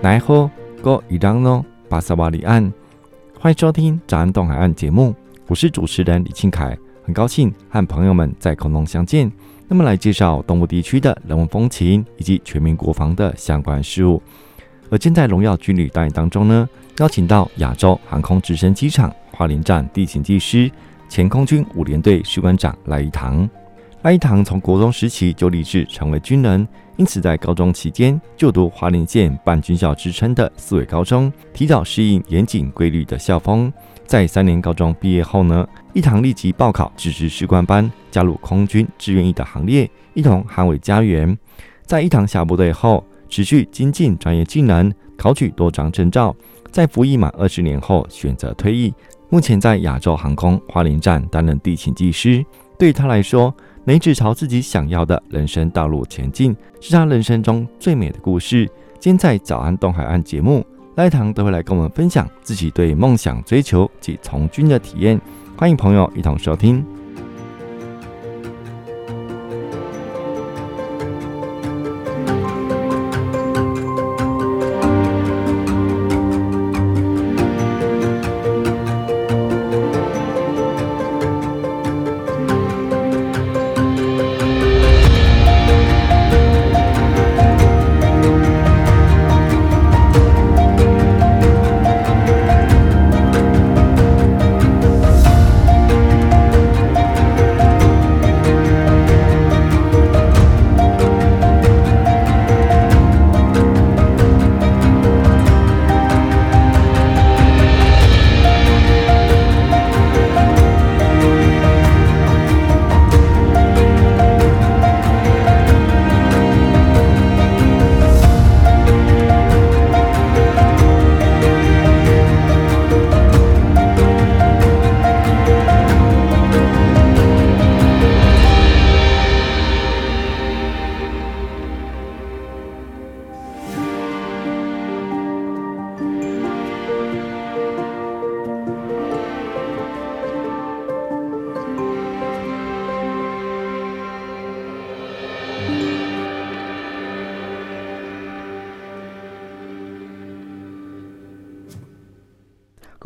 来后，哥伊朗诺巴萨瓦里安，欢迎收听早安东海岸节目，我是主持人李庆凯，很高兴和朋友们在空中相见。那么来介绍东部地区的人文风情以及全民国防的相关事务。而今在荣耀军旅大演当中呢，邀请到亚洲航空直升机场花莲站地勤技师、前空军五连队士官长来一堂。一堂从国中时期就立志成为军人。因此，在高中期间就读花莲县半军校之称的四维高中，提早适应严谨规律的校风。在三年高中毕业后呢，一堂立即报考志愿士官班，加入空军志愿役的行列，一同捍卫家园。在一堂下部队后，持续精进专业技能，考取多张证照。在服役满二十年后，选择退役。目前在亚洲航空花莲站担任地勤技师。对他来说，每一直朝自己想要的人生道路前进，是他人生中最美的故事。今天在早安东海岸节目，赖唐都会来跟我们分享自己对梦想追求及从军的体验。欢迎朋友一同收听。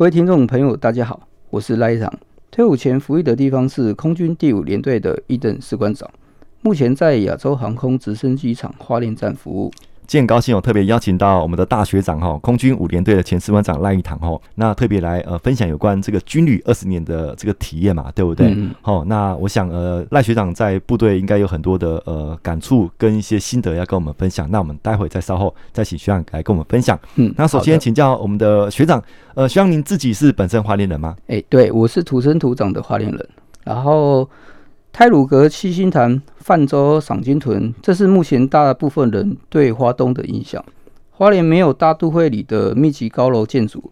各位听众朋友，大家好，我是赖一堂。退伍前服役的地方是空军第五联队的一等士官长，目前在亚洲航空直升机场花莲站服务。今天很高兴，我特别邀请到我们的大学长哈，空军五连队的前士官长赖一堂哈，那特别来呃分享有关这个军旅二十年的这个体验嘛，对不对？好、嗯，那我想呃赖学长在部队应该有很多的呃感触跟一些心得要跟我们分享，那我们待会再稍后再请学长来跟我们分享。嗯，那首先请教我们的学长，呃，学长您自己是本身花莲人吗？哎、欸，对，我是土生土长的花莲人，然后。太鲁阁、七星潭、泛舟、赏金屯，这是目前大部分人对花东的印象。花莲没有大都会里的密集高楼建筑、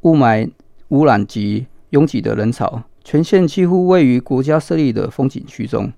雾霾污染及拥挤的人潮，全县几乎位于国家设立的风景区中，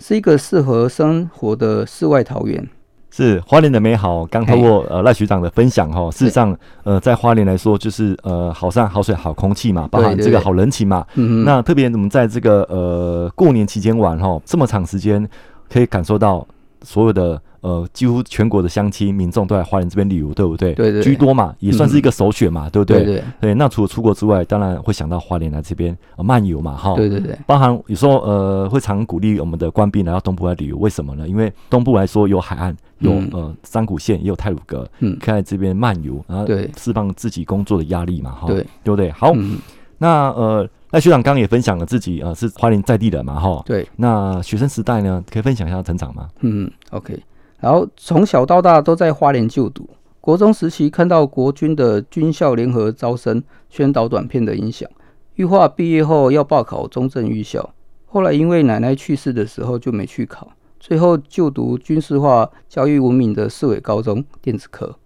是一个适合生活的世外桃源。是花莲的美好，刚透过呃赖学长的分享哈，事实上呃在花莲来说就是呃好山好水好空气嘛，包含这个好人情嘛。那特别我们在这个呃过年期间玩哈，这么长时间可以感受到所有的。呃，几乎全国的乡亲民众都在花莲这边旅游，对不对？对，对对，居多嘛，也算是一个首选嘛，嗯、对不对？对，对，对，那除了出国之外，当然会想到花莲来这边、呃、漫游嘛，哈。对对对。包含有时候呃，会常鼓励我们的官兵来到东部来旅游，为什么呢？因为东部来说有海岸，有、嗯、呃三股线，也有泰鲁阁，嗯，可以在这边漫游，然后释放自己工作的压力嘛，哈。对，对不对？好，嗯、那呃，那学长刚刚也分享了自己呃是花莲在地的嘛，哈。对。那学生时代呢，可以分享一下成长吗？嗯，OK。然后从小到大都在花莲就读，国中时期看到国军的军校联合招生宣导短片的影响，预划毕业后要报考中正预校，后来因为奶奶去世的时候就没去考，最后就读军事化教育文明的四维高中电子科，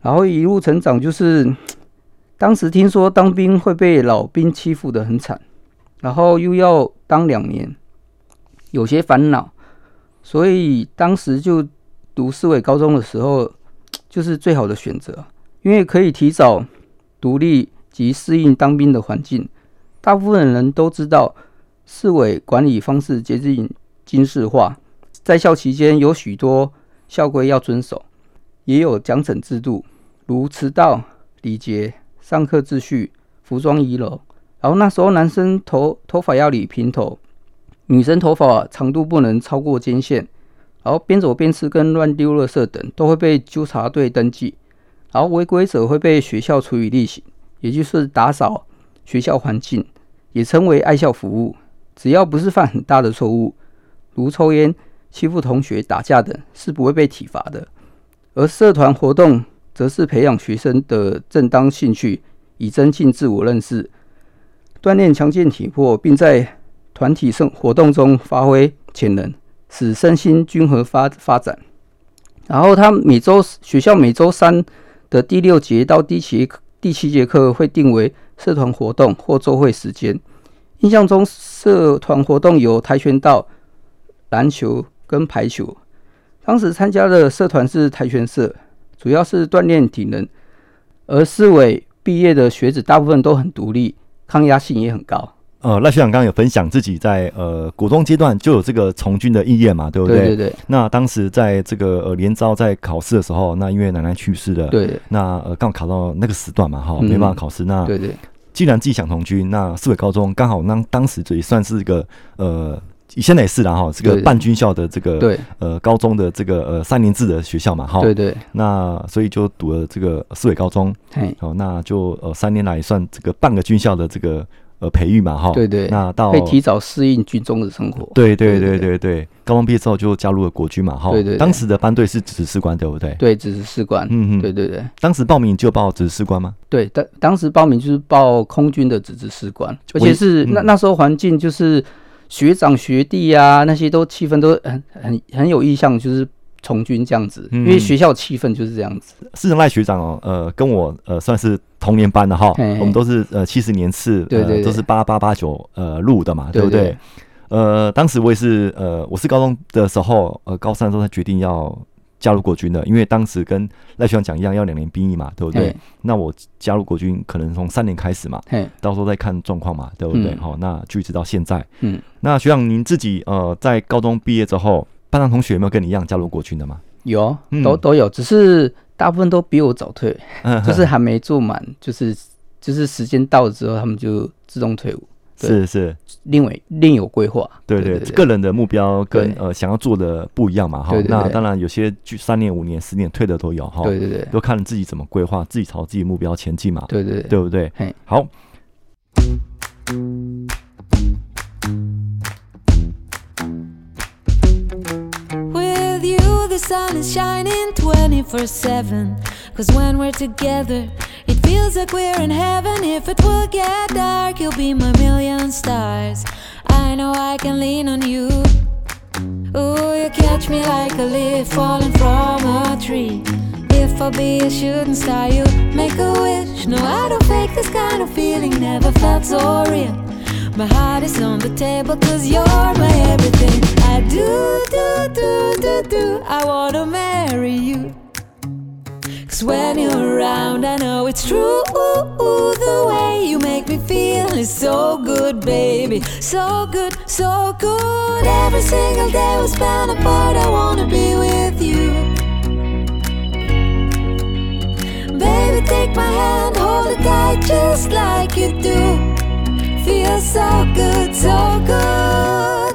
然后一路成长就是当时听说当兵会被老兵欺负得很惨，然后又要当两年，有些烦恼，所以当时就读四维高中的时候，就是最好的选择，因为可以提早独立及适应当兵的环境。大部分人都知道，四维管理方式接近军事化，在校期间有许多校规要遵守，也有奖惩制度，如迟到、礼节、上课秩序、服装仪容。然后那时候男生头头发要理平头。女生头发长度不能超过肩线，然后边走边吃跟乱丢垃圾等都会被纠察队登记，然后违规者会被学校处以例行，也就是打扫学校环境，也称为爱校服务。只要不是犯很大的错误，如抽烟、欺负同学、打架等，是不会被体罚的。而社团活动则是培养学生的正当兴趣，以增进自我认识，锻炼强健体魄，并在团体生活动中发挥潜能，使身心均衡发发展。然后他每周学校每周三的第六节到第七第七节课会定为社团活动或周会时间。印象中社团活动有跆拳道、篮球跟排球。当时参加的社团是跆拳社，主要是锻炼体能。而四维毕业的学子大部分都很独立，抗压性也很高。呃，赖学长刚刚有分享自己在呃国中阶段就有这个从军的意愿嘛，对不对？对对对。那当时在这个呃连招在考试的时候，那因为奶奶去世了，对，对。那呃刚好考到那个时段嘛，哈，没办法考试。嗯、那对对。既然自己想从军，那四维高中刚好那当时也算是一个呃，现在也是啦哈，这个半军校的这个对呃高中的这个呃三年制的学校嘛，哈。对对。那所以就读了这个四维高中，嘿，好，那就呃三年来也算这个半个军校的这个。呃，培育嘛，哈，对对，那到可以提早适应军中的生活。对对对对对，高中毕业之后就加入了国军嘛，哈，对对。当时的班队是指挥士官，对不对？对，指挥士官，嗯嗯，对对对。当时报名就报指挥士官吗？对，当当时报名就是报空军的指挥士官，而且是那那时候环境就是学长学弟啊，那些都气氛都很很很有意向，就是。从军这样子，因为学校气氛就是这样子。是赖学长哦，呃，跟我呃算是同年班的哈，我们都是呃七十年次，对对，都是八八八九呃入伍的嘛，对不对？呃，当时我也是呃，我是高中的时候，呃，高三的时候才决定要加入国军的，因为当时跟赖学长讲一样，要两年兵役嘛，对不对？那我加入国军可能从三年开始嘛，到时候再看状况嘛，对不对？好，那就一直到现在。嗯，那学长您自己呃在高中毕业之后。班上同学有没有跟你一样加入国军的吗？有，都都有，只是大部分都比我早退，嗯、就是还没做满，就是就是时间到了之后，他们就自动退伍。是是，另外另有规划。对对，个人的目标跟呃想要做的不一样嘛。哈，那当然有些就三年、五年、十年退的都有哈。对对对，都看自己怎么规划，自己朝自己目标前进嘛。对对对，对不对？嘿，好。The sun is shining 24/7. Cause when we're together, it feels like we're in heaven. If it will get dark, you'll be my million stars. I know I can lean on you. Ooh, you catch me like a leaf falling from a tree. If I'll be a shooting star, you make a wish. No, I don't fake this kind of feeling, never felt so real. My heart is on the table cause you're my everything. I do, do, do, do, do. I wanna marry you. Cause when you're around, I know it's true. Ooh, ooh, the way you make me feel is so good, baby. So good, so good. Every single day we spend apart, I wanna be with you. Baby, take my hand, hold it tight just like you do feels so good, so good.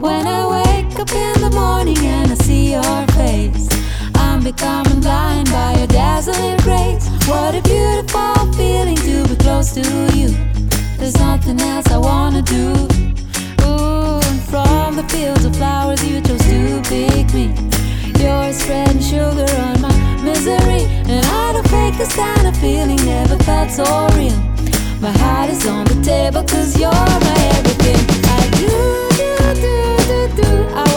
When I wake up in the morning and I see your face, I'm becoming blind by your dazzling grace. What a beautiful feeling to be close to you. There's nothing else I wanna do. Ooh, and from the fields of flowers you chose to pick me. You're spreading sugar on my misery, and I don't fake this kind of feeling. Never felt so real. My heart is on the table cause you're my everything. I do, do, do, do, do.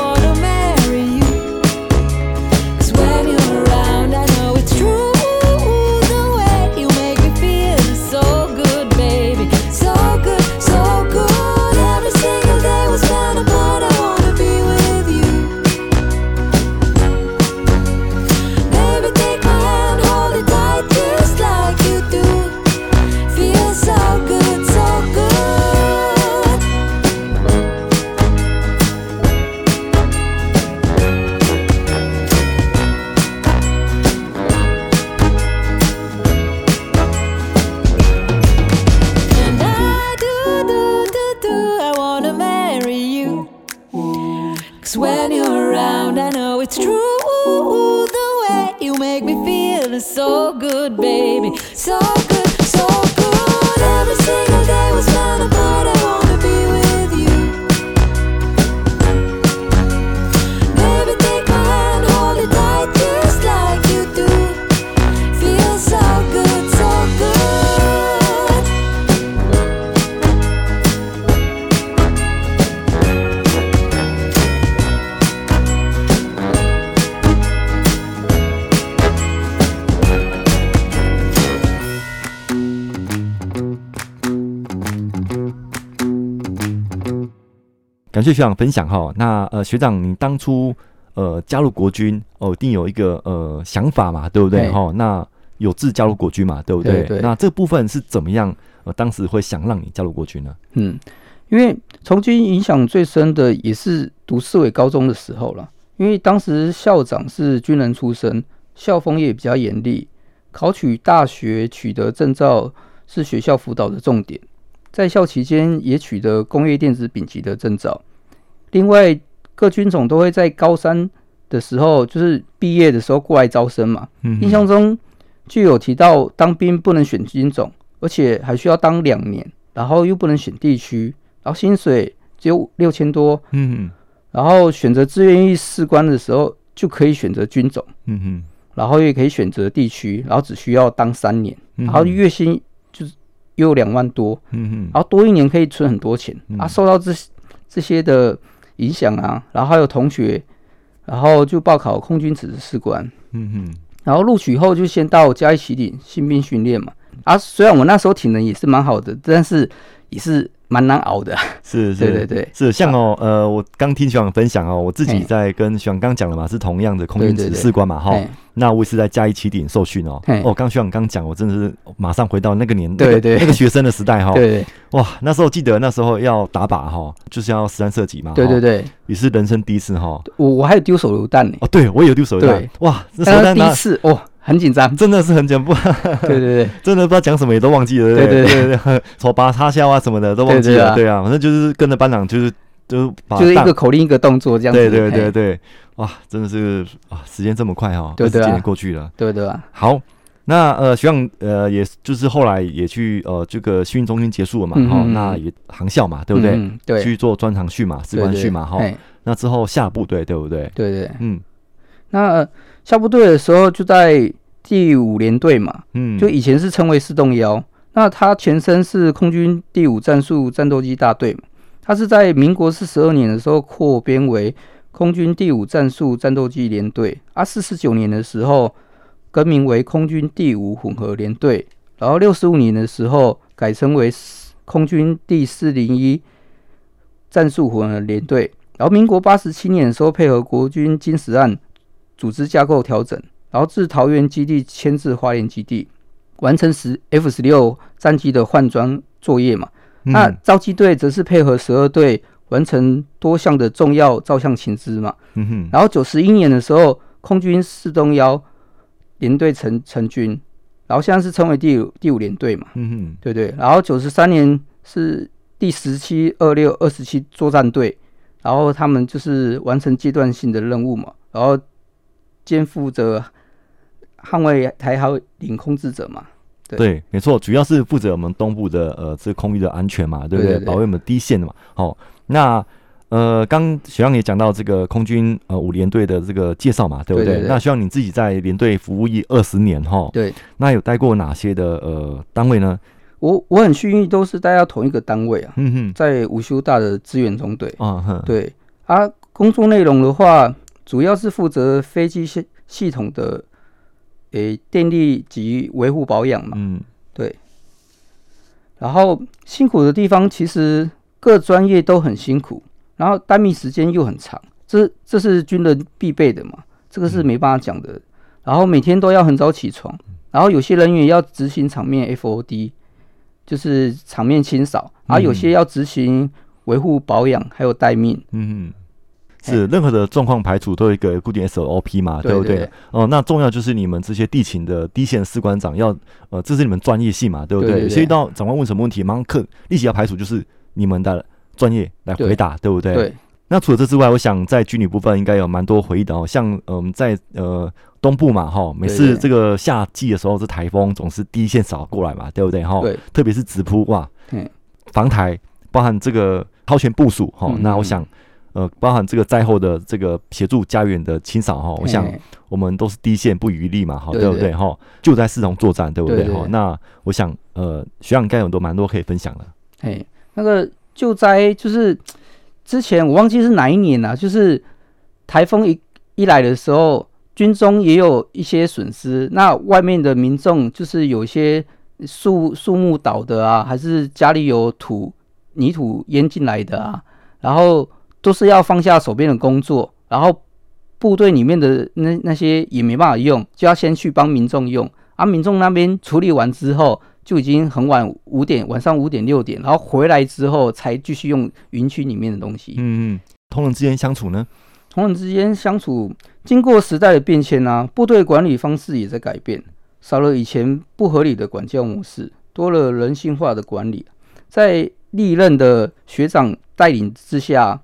感谢学长分享哈。那呃，学长，你当初呃加入国军哦，一定有一个呃想法嘛，对不对？哈，那有志加入国军嘛，对不对？那这部分是怎么样？呃，当时会想让你加入国军呢？嗯，因为从军影响最深的也是读四维高中的时候了，因为当时校长是军人出身，校风也比较严厉，考取大学取得证照是学校辅导的重点。在校期间也取得工业电子丙级的证照。另外，各军种都会在高三的时候，就是毕业的时候过来招生嘛。嗯，印象中就有提到，当兵不能选军种，而且还需要当两年，然后又不能选地区，然后薪水只有六千多。嗯，然后选择志愿役士官的时候，就可以选择军种，嗯哼，然后也可以选择地区，然后只需要当三年，然后月薪就是又有两万多。嗯哼，然后多一年可以存很多钱、嗯啊！受到这这些的影响啊，然后还有同学，然后就报考空军指挥士官，嗯哼，然后录取后就先到嘉义起领新兵训练嘛。啊，虽然我那时候体能也是蛮好的，但是也是蛮难熬的。是是，对对对是像哦，呃，我刚听学长分享哦，我自己在跟学长刚讲了嘛，是同样的空军指对对对士官嘛，哈。那我也是在嘉义起点受训哦。嘿哦，刚学长刚讲，我真的是马上回到那个年，对对那个那个学生的时代哈。哇，那时候记得那时候要打靶哈，就是要实弹射击嘛。对对对，也是人生第一次哈。我我还有丢手榴弹呢，哦，对我也有丢手榴弹。哇，这手但是第一次哦，很紧张。真的是很紧不，对对对真的不知道讲什么也都忘记了。对对对对，手拔插销啊什么的都忘记了。对对啊反正就是跟着班长就是就是把就是一个口令一个动作这样子。对对对对，哇，真的是啊，时间这么快哈，对对几年过去了。对对啊？好，那呃，学长呃，也就是后来也去呃这个训练中心结束了嘛，哈、那也航校嘛，对不对？嗯对，去做专长训嘛，士官训嘛，哈。那之后下部队，对不对？对对。嗯那呃下部队的时候就在第五联队嘛，嗯，就以前是称为四洞幺，那它前身是空军第五战术战斗机大队嘛，它是在民国四十二年的时候扩编为空军第五战术战斗机联队，啊，四十九年的时候更名为空军第五混合联队，然后六十五年的时候改称为空军第四零一战术混合联队，然后民国八十七年的时候配合国军金石案组织架构调整。然后自桃园基地迁至花莲基地，完成十 F 十六战机的换装作业嘛。嗯那召机队则是配合十二队完成多项的重要照相情资嘛。嗯哼，然后九十一年的时候，空军四东幺连队成成军，然后现在是称为第五第五联队嘛。嗯哼，对对。然后九十三年是第十七、二六、二十七作战队，然后他们就是完成阶段性的任务嘛，然后肩负着。捍卫台海领空职责嘛，对，对，没错，主要是负责我们东部的呃这空域的安全嘛，对不对？对对对保卫我们第一线的嘛。好、哦，那呃，刚学长也讲到这个空军呃五联队的这个介绍嘛，对不对？那希望你自己在联队服务役二十年哈，对，那有待过哪些的呃单位呢？我我很幸运，都是待到同一个单位啊，嗯哼，在五修大的支援中队。啊哼，对啊，工作内容的话，主要是负责飞机系系统的。诶，电力及维护保养嘛，嗯，对。然后辛苦的地方，其实各专业都很辛苦，然后待命时间又很长，这这是军人必备的嘛，这个是没办法讲的。然后每天都要很早起床，然后有些人员要执行场面 FOD，就是场面清扫，然后有些要执行维护保养，还有待命，嗯。是任何的状况排除都有一个固定 SOP 嘛，对，不对？对哦，那重要就是你们这些地勤的第一线士官长要，呃，这是你们专业性嘛，对不对？对对对所以到长官问什么问题，马上课立即要排除，就是你们的专业来回答，对，对不对？对。那除了这之外，我想在军旅部分应该有蛮多回忆的哦。像呃我们在呃东部嘛，哈，每次这个夏季的时候，这台风总是第一线扫过来嘛，对不对？哈，对，特别是直扑哇，防台包含这个超前部署哈。那我想呃，包含这个灾后的这个协助家园的清扫哈，我想我们都是第一线不遗余力嘛，哈，对不对？哈，就在四通作战，对不对？哈，那我想呃，学长应该有很多蛮多可以分享的。嘿，那个救灾就是。之前我忘记是哪一年了，啊，就是台风一一来的时候，军中也有一些损失。那外面的民众就是有些树树木倒的啊，还是家里有土泥土淹进来的啊，然后都是要放下手边的工作，然后部队里面的那那些也没办法用，就要先去帮民众用。啊，民众那边处理完之后。就已经很晚，五点晚上五点六点，然后回来之后才继续用云区里面的东西。嗯嗯，同仁之间相处呢？同仁之间相处，经过时代的变迁啊，部队管理方式也在改变，少了以前不合理的管教模式，多了人性化的管理。在历任的学长带领之下，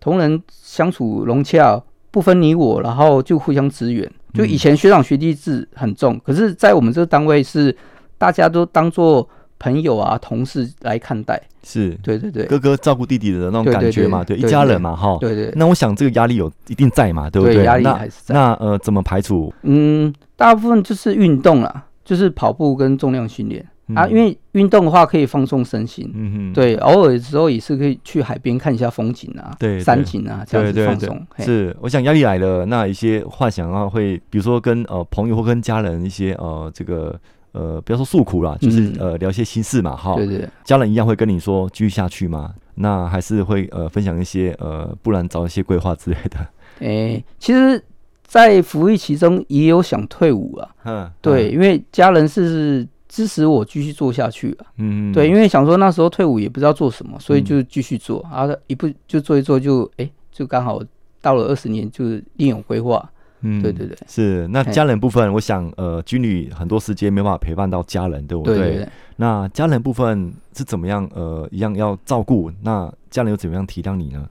同仁相处融洽，不分你我，然后就互相支援。就以前学长学弟制很重，嗯、可是，在我们这个单位是。大家都当做朋友啊、同事来看待，是对对对，哥哥照顾弟弟的那种感觉嘛，对，一家人嘛，哈，对对。那我想这个压力有一定在嘛，对不对？压力还是在。那呃，怎么排除？嗯，大部分就是运动啦，就是跑步跟重量训练啊。因为运动的话可以放松身心，嗯哼，对。偶尔的时候也是可以去海边看一下风景啊，对，山景啊，这样子放松。是，我想压力来了，那一些幻想啊，会比如说跟呃朋友或跟家人一些呃这个。呃，不要说诉苦啦，就是、嗯、呃聊一些心事嘛，哈。对对。家人一样会跟你说继续下去吗？那还是会呃分享一些呃，不然找一些规划之类的。哎、欸，其实，在服役其中也有想退伍啊。嗯。对，因为家人是支持我继续做下去啊。嗯。对，因为想说那时候退伍也不知道做什么，所以就继续做，嗯、啊，一步就做一做就，就、欸、哎，就刚好到了二十年，就是另有规划。嗯，对对对，是那家人部分，我想呃，军旅很多时间没办法陪伴到家人，对不对？对对对，那家人部分是怎么样？呃，一样要照顾，那家人又怎么样体谅你呢？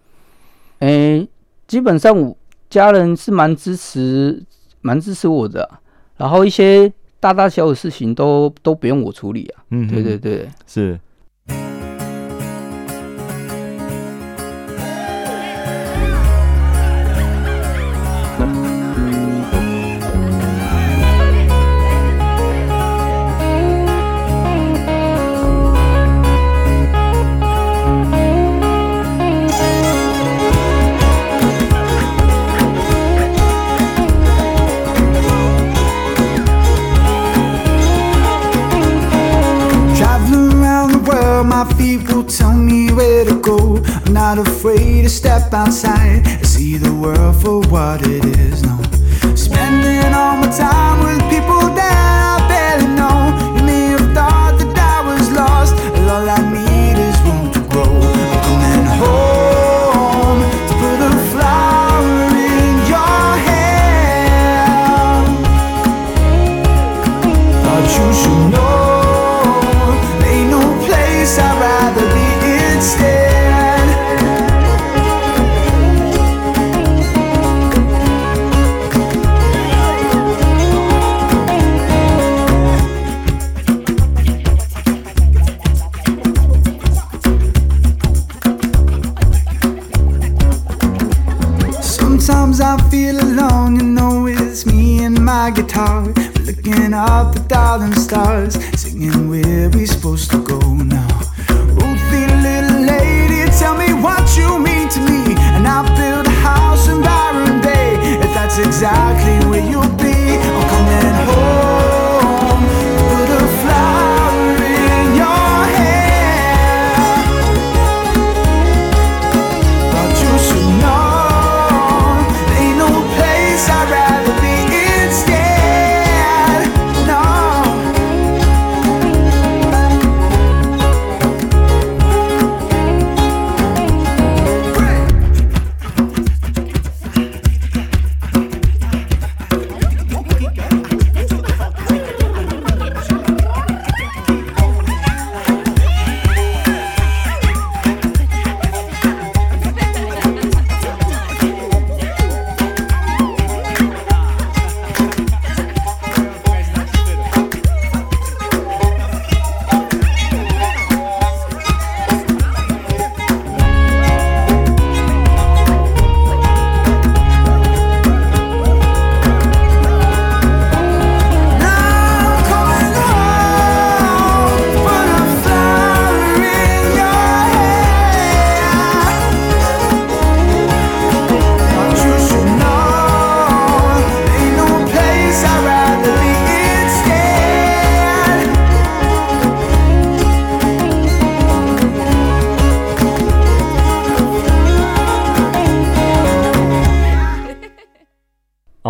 哎、欸，基本上我家人是蛮支持，蛮支持我的、啊，然后一些大大小小的事情都都不用我处理啊。嗯，对对对，是。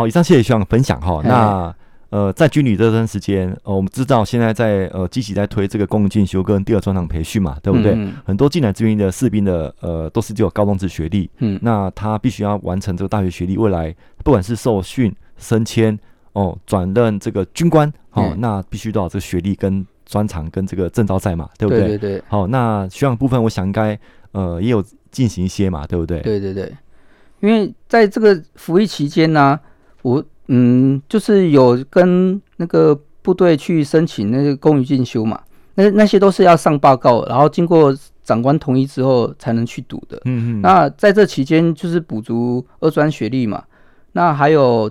好，以上谢谢学长分享哈。那呃，在军旅这段时间，呃，我们知道现在在呃积极在推这个公民进修跟第二专长培训嘛，对不对？嗯、很多进来志愿的士兵的呃都是只有高中职学历，嗯，那他必须要完成这个大学学历，未来不管是受训升迁哦，转任这个军官哦，嗯、那必须都要这个学历跟专长跟这个证照在嘛，对不对？对对对。好，那学长部分，我想应该呃也有进行一些嘛，对不对？对对对。因为在这个服役期间呢、啊，我。嗯，就是有跟那个部队去申请那个公余进修嘛，那那些都是要上报告，然后经过长官同意之后才能去读的。嗯嗯。那在这期间就是补足二专学历嘛，那还有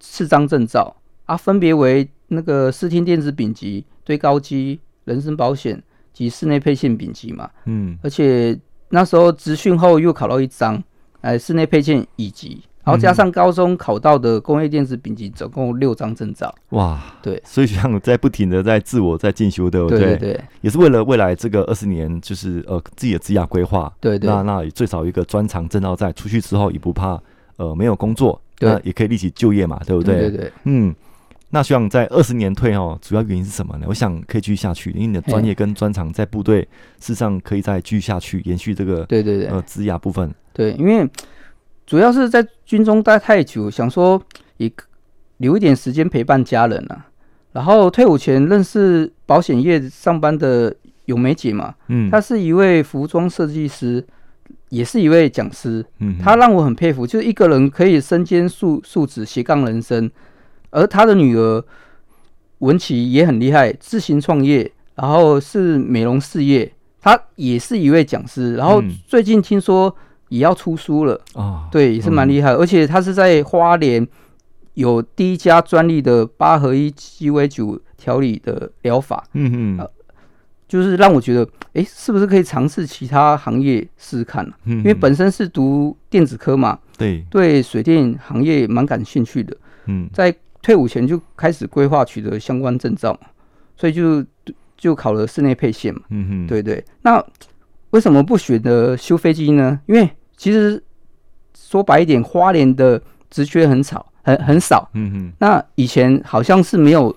四张证照啊，分别为那个视听电子丙级、堆高机、人身保险及室内配线丙级嘛。嗯。而且那时候执训后又考到一张，哎，室内配件乙级。然后加上高中考到的工业电子丙级，总共六张证照。哇，对，所以像在不停的在自我在进修，对不对？对对，对也是为了未来这个二十年，就是呃自己的职业规划。对对。那那最少一个专长证照在，出去之后也不怕呃没有工作，那也可以立即就业嘛，对不对？对对，对。嗯，那希望在二十年退哦，主要原因是什么呢？我想可以继续下去，因为你的专业跟专长在部队，事实上可以再继续下去，延续这个对对对呃职业部分。对，因为。主要是在军中待太久，想说也留一点时间陪伴家人啊。然后退伍前认识保险业上班的永梅姐嘛，嗯，她是一位服装设计师，也是一位讲师，嗯，她让我很佩服，就是一个人可以身兼数数职斜杠人生。而她的女儿文琪也很厉害，自行创业，然后是美容事业，她也是一位讲师。然后最近听说。也要出书了啊！对，也是蛮厉害，而且他是在花莲有第一家专利的八合一鸡尾酒调理的疗法。嗯嗯，就是让我觉得，哎，是不是可以尝试其他行业试试看呢？因为本身是读电子科嘛，对，对，水电行业蛮感兴趣的。嗯，在退伍前就开始规划取得相关证照，所以就就考了室内配线嘛。嗯哼，对对，那。为什么不选择修飞机呢？因为其实说白一点，花莲的职缺很少，很很少。嗯哼。那以前好像是没有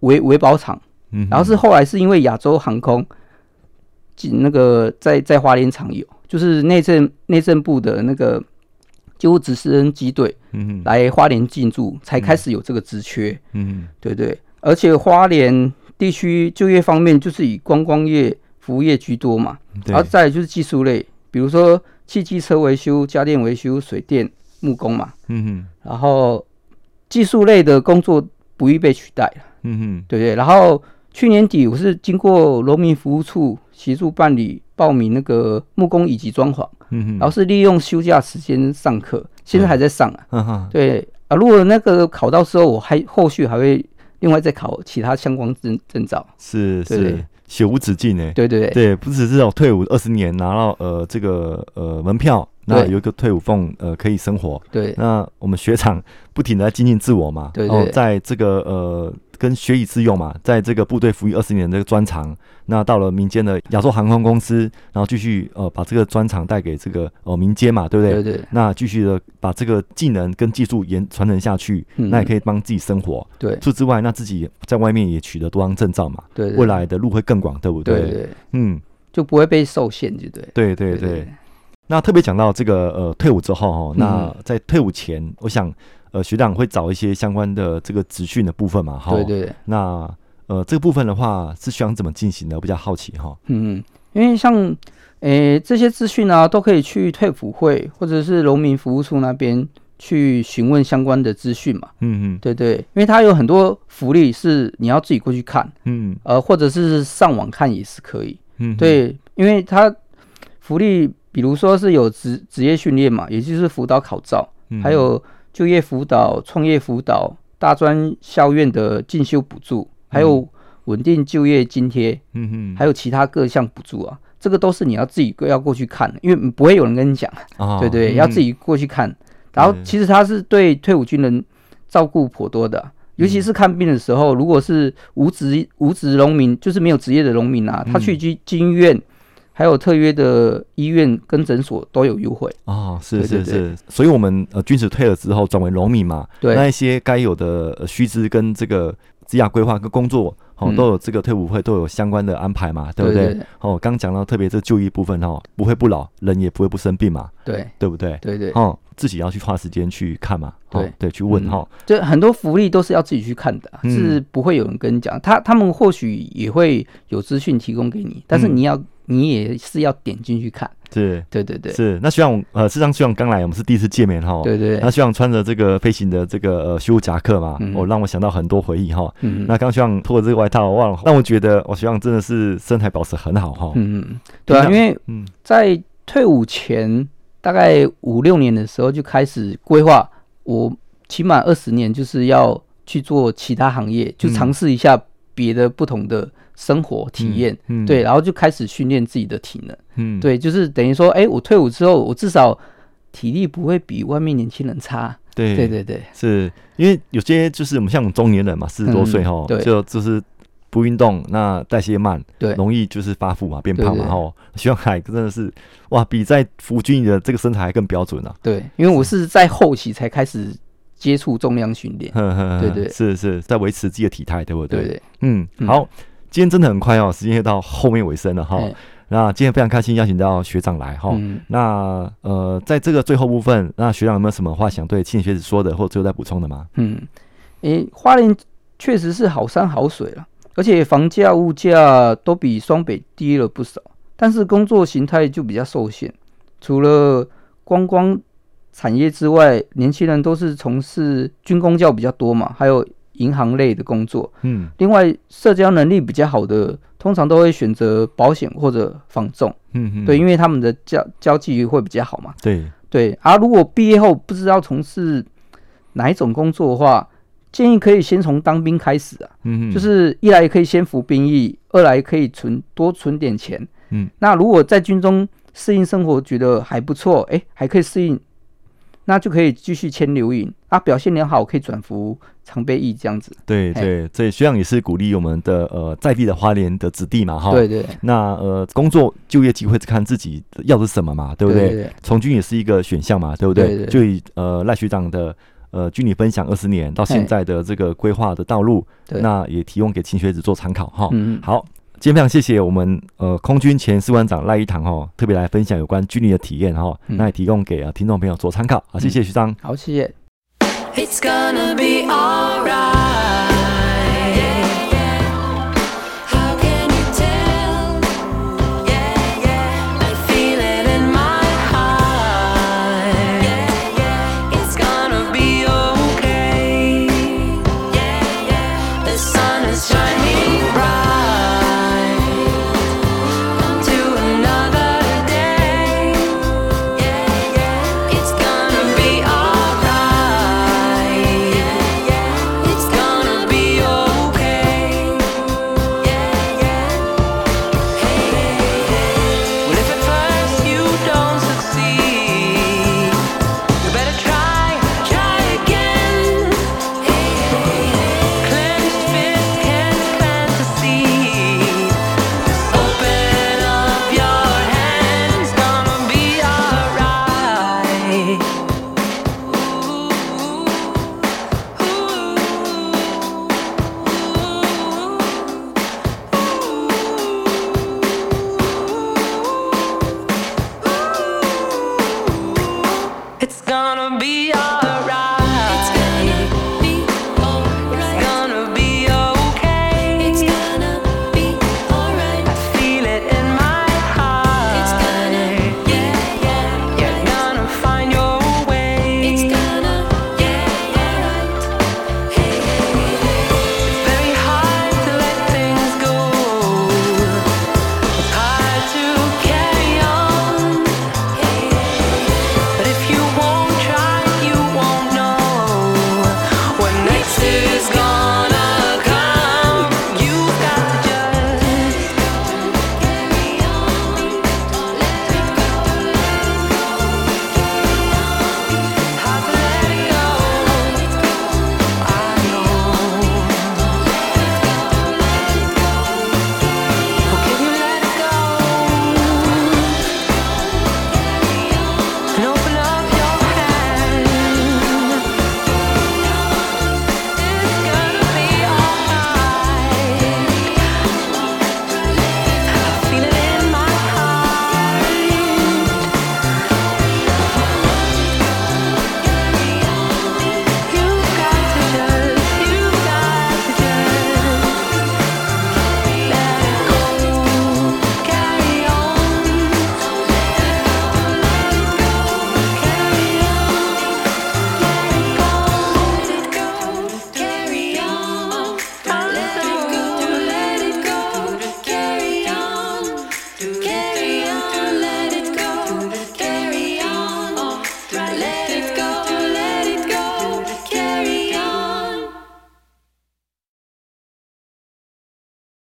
维维保厂，嗯，然后是后来是因为亚洲航空进那个在在花莲厂有，就是内政内政部的那个救护直升机队，嗯哼，来花莲进驻，才开始有这个职缺。嗯哼，对对。而且花莲地区就业方面，就是以观光业。服务业居多嘛，然后再来就是技术类，比如说汽机车维修、家电维修、水电、木工嘛。嗯哼。然后技术类的工作不易被取代。嗯哼。对对。然后去年底我是经过农民服务处协助办理报名那个木工以及装潢。嗯哼。然后是利用休假时间上课，现在还在上啊。嗯哼。对啊，如果那个考到时候，我还后续还会另外再考其他相关证证照。是是。学无止境呢，对对对，对，不只是这种退伍二十年拿到呃这个呃门票，那有一个退伍俸呃可以生活，对，那我们学长不停的在精进自我嘛，对，对，对，在这个呃。跟学以致用嘛，在这个部队服役二十年的这个专长，那到了民间的亚洲航空公司，然后继续呃把这个专长带给这个呃民间嘛，对不对？对对。那继续的把这个技能跟技术延传承下去，嗯，那也可以帮自己生活。对。除此之外，那自己在外面也取得多张证照嘛，对，对，未来的路会更广，对不对？对，对，嗯，就不会被受限，对对？对对对。那特别讲到这个呃退伍之后哈，那在退伍前，嗯、我想。呃，学长会找一些相关的这个资讯的部分嘛？哈，对对，對。那呃，这个部分的话是需要怎么进行的？我比较好奇哈。嗯嗯，因为像诶、欸、这些资讯啊，都可以去退辅会或者是农民服务处那边去询问相关的资讯嘛。嗯嗯，对，对对，因为它有很多福利是你要自己过去看。嗯。呃，或者是上网看也是可以。嗯。对，因为它福利，比如说是有职职业训练嘛，也就是辅导考照，嗯、还有。就业辅导、创业辅导、大专校院的进修补助，还有稳定就业津贴，嗯哼，还有其他各项补助啊，这个都是你要自己要过去看，因为不会有人跟你讲，哦、对，对？对，要自己过去看。然后其实他是对退伍军人照顾颇多的，尤其是看病的时候，如果是无职无职农民，就是没有职业的农民啊，他去军军医院还有特约的医院跟诊所都有优惠。哦，是是是，所以我们呃军职退了之后转为农民嘛，对，那一些该有的须知跟这个职业规划跟工作哦，都有这个退伍会都有相关的安排嘛，对不对？哦，刚讲到特别是就医部分哦，不会不老，人也不会不生病嘛，对，对不对？对对，哦，自己要去花时间去看嘛，对。对，去问哈，就很多福利都是要自己去看的，是不会有人跟你讲，他他们或许也会有资讯提供给你，但是你要。你也是要点进去看，是，对对对，是。那希望呃，事实上希望刚来，我们是第一次见面哈，对对。那希望穿着这个飞行的这个呃虚无夹克嘛，我让我想到很多回忆哈。嗯。那刚希望脱了这个外套，哇，让我觉得我希望真的是身材保持很好哈。嗯嗯。对啊，因为嗯，在退伍前大概五六年的时候就开始规划，我起码二十年就是要去做其他行业，就尝试一下别的不同的。生活体验，嗯，对，然后就开始训练自己的体能，嗯，对，就是等于说，哎，我退伍之后，我至少体力不会比外面年轻人差，对，对，对，对，是因为有些就是我们像中年人嘛，四十多岁哈，对，就就是不运动，那代谢慢，对，容易就是发福嘛，变胖嘛，哈，希望海真的是哇，比在服军役的这个身材还更标准啊，对，因为我是在后期才开始接触重量训练，对对，是是在维持自己的体态，对不对？对，嗯，好。今天真的很快哦，时间又到后面尾声了哈。那今天非常开心邀请到学长来哈。嗯、那呃，在这个最后部分，那学长有没有什么话想对青年学子说的，或最后再补充的吗？嗯，诶、欸，花莲确实是好山好水了，而且房价物价都比双北低了不少，但是工作形态就比较受限，除了观光产业之外，年轻人都是从事军工教比较多嘛，还有。银行类的工作，嗯，另外社交能力比较好的，通常都会选择保险或者房仲，嗯嗯，对，因为他们的交交际会比较好嘛，对。对。而、啊、如果毕业后不知道从事哪一种工作的话，建议可以先从当兵开始啊，嗯嗯，就是一来可以先服兵役，二来可以存多存点钱，嗯，那如果在军中适应生活觉得还不错，哎、欸，还可以适应。那就可以继续签留营啊，表现良好可以转服常备役这样子。对对，所以学长也是鼓励我们的呃在地的花莲的子弟嘛哈。对对。那呃工作就业机会只看自己要的是什么嘛，对不对？从军也是一个选项嘛，对不对？对对对，就以呃赖学长的呃军旅分享二十年到现在的这个规划的道路，那也提供给秦学子做参考哈。嗯。好。今天非常谢谢我们呃空军前士官长赖一堂哈，特别来分享有关军旅的体验哈，那也提供给啊听众朋友做参考啊，谢谢徐章。好，谢谢。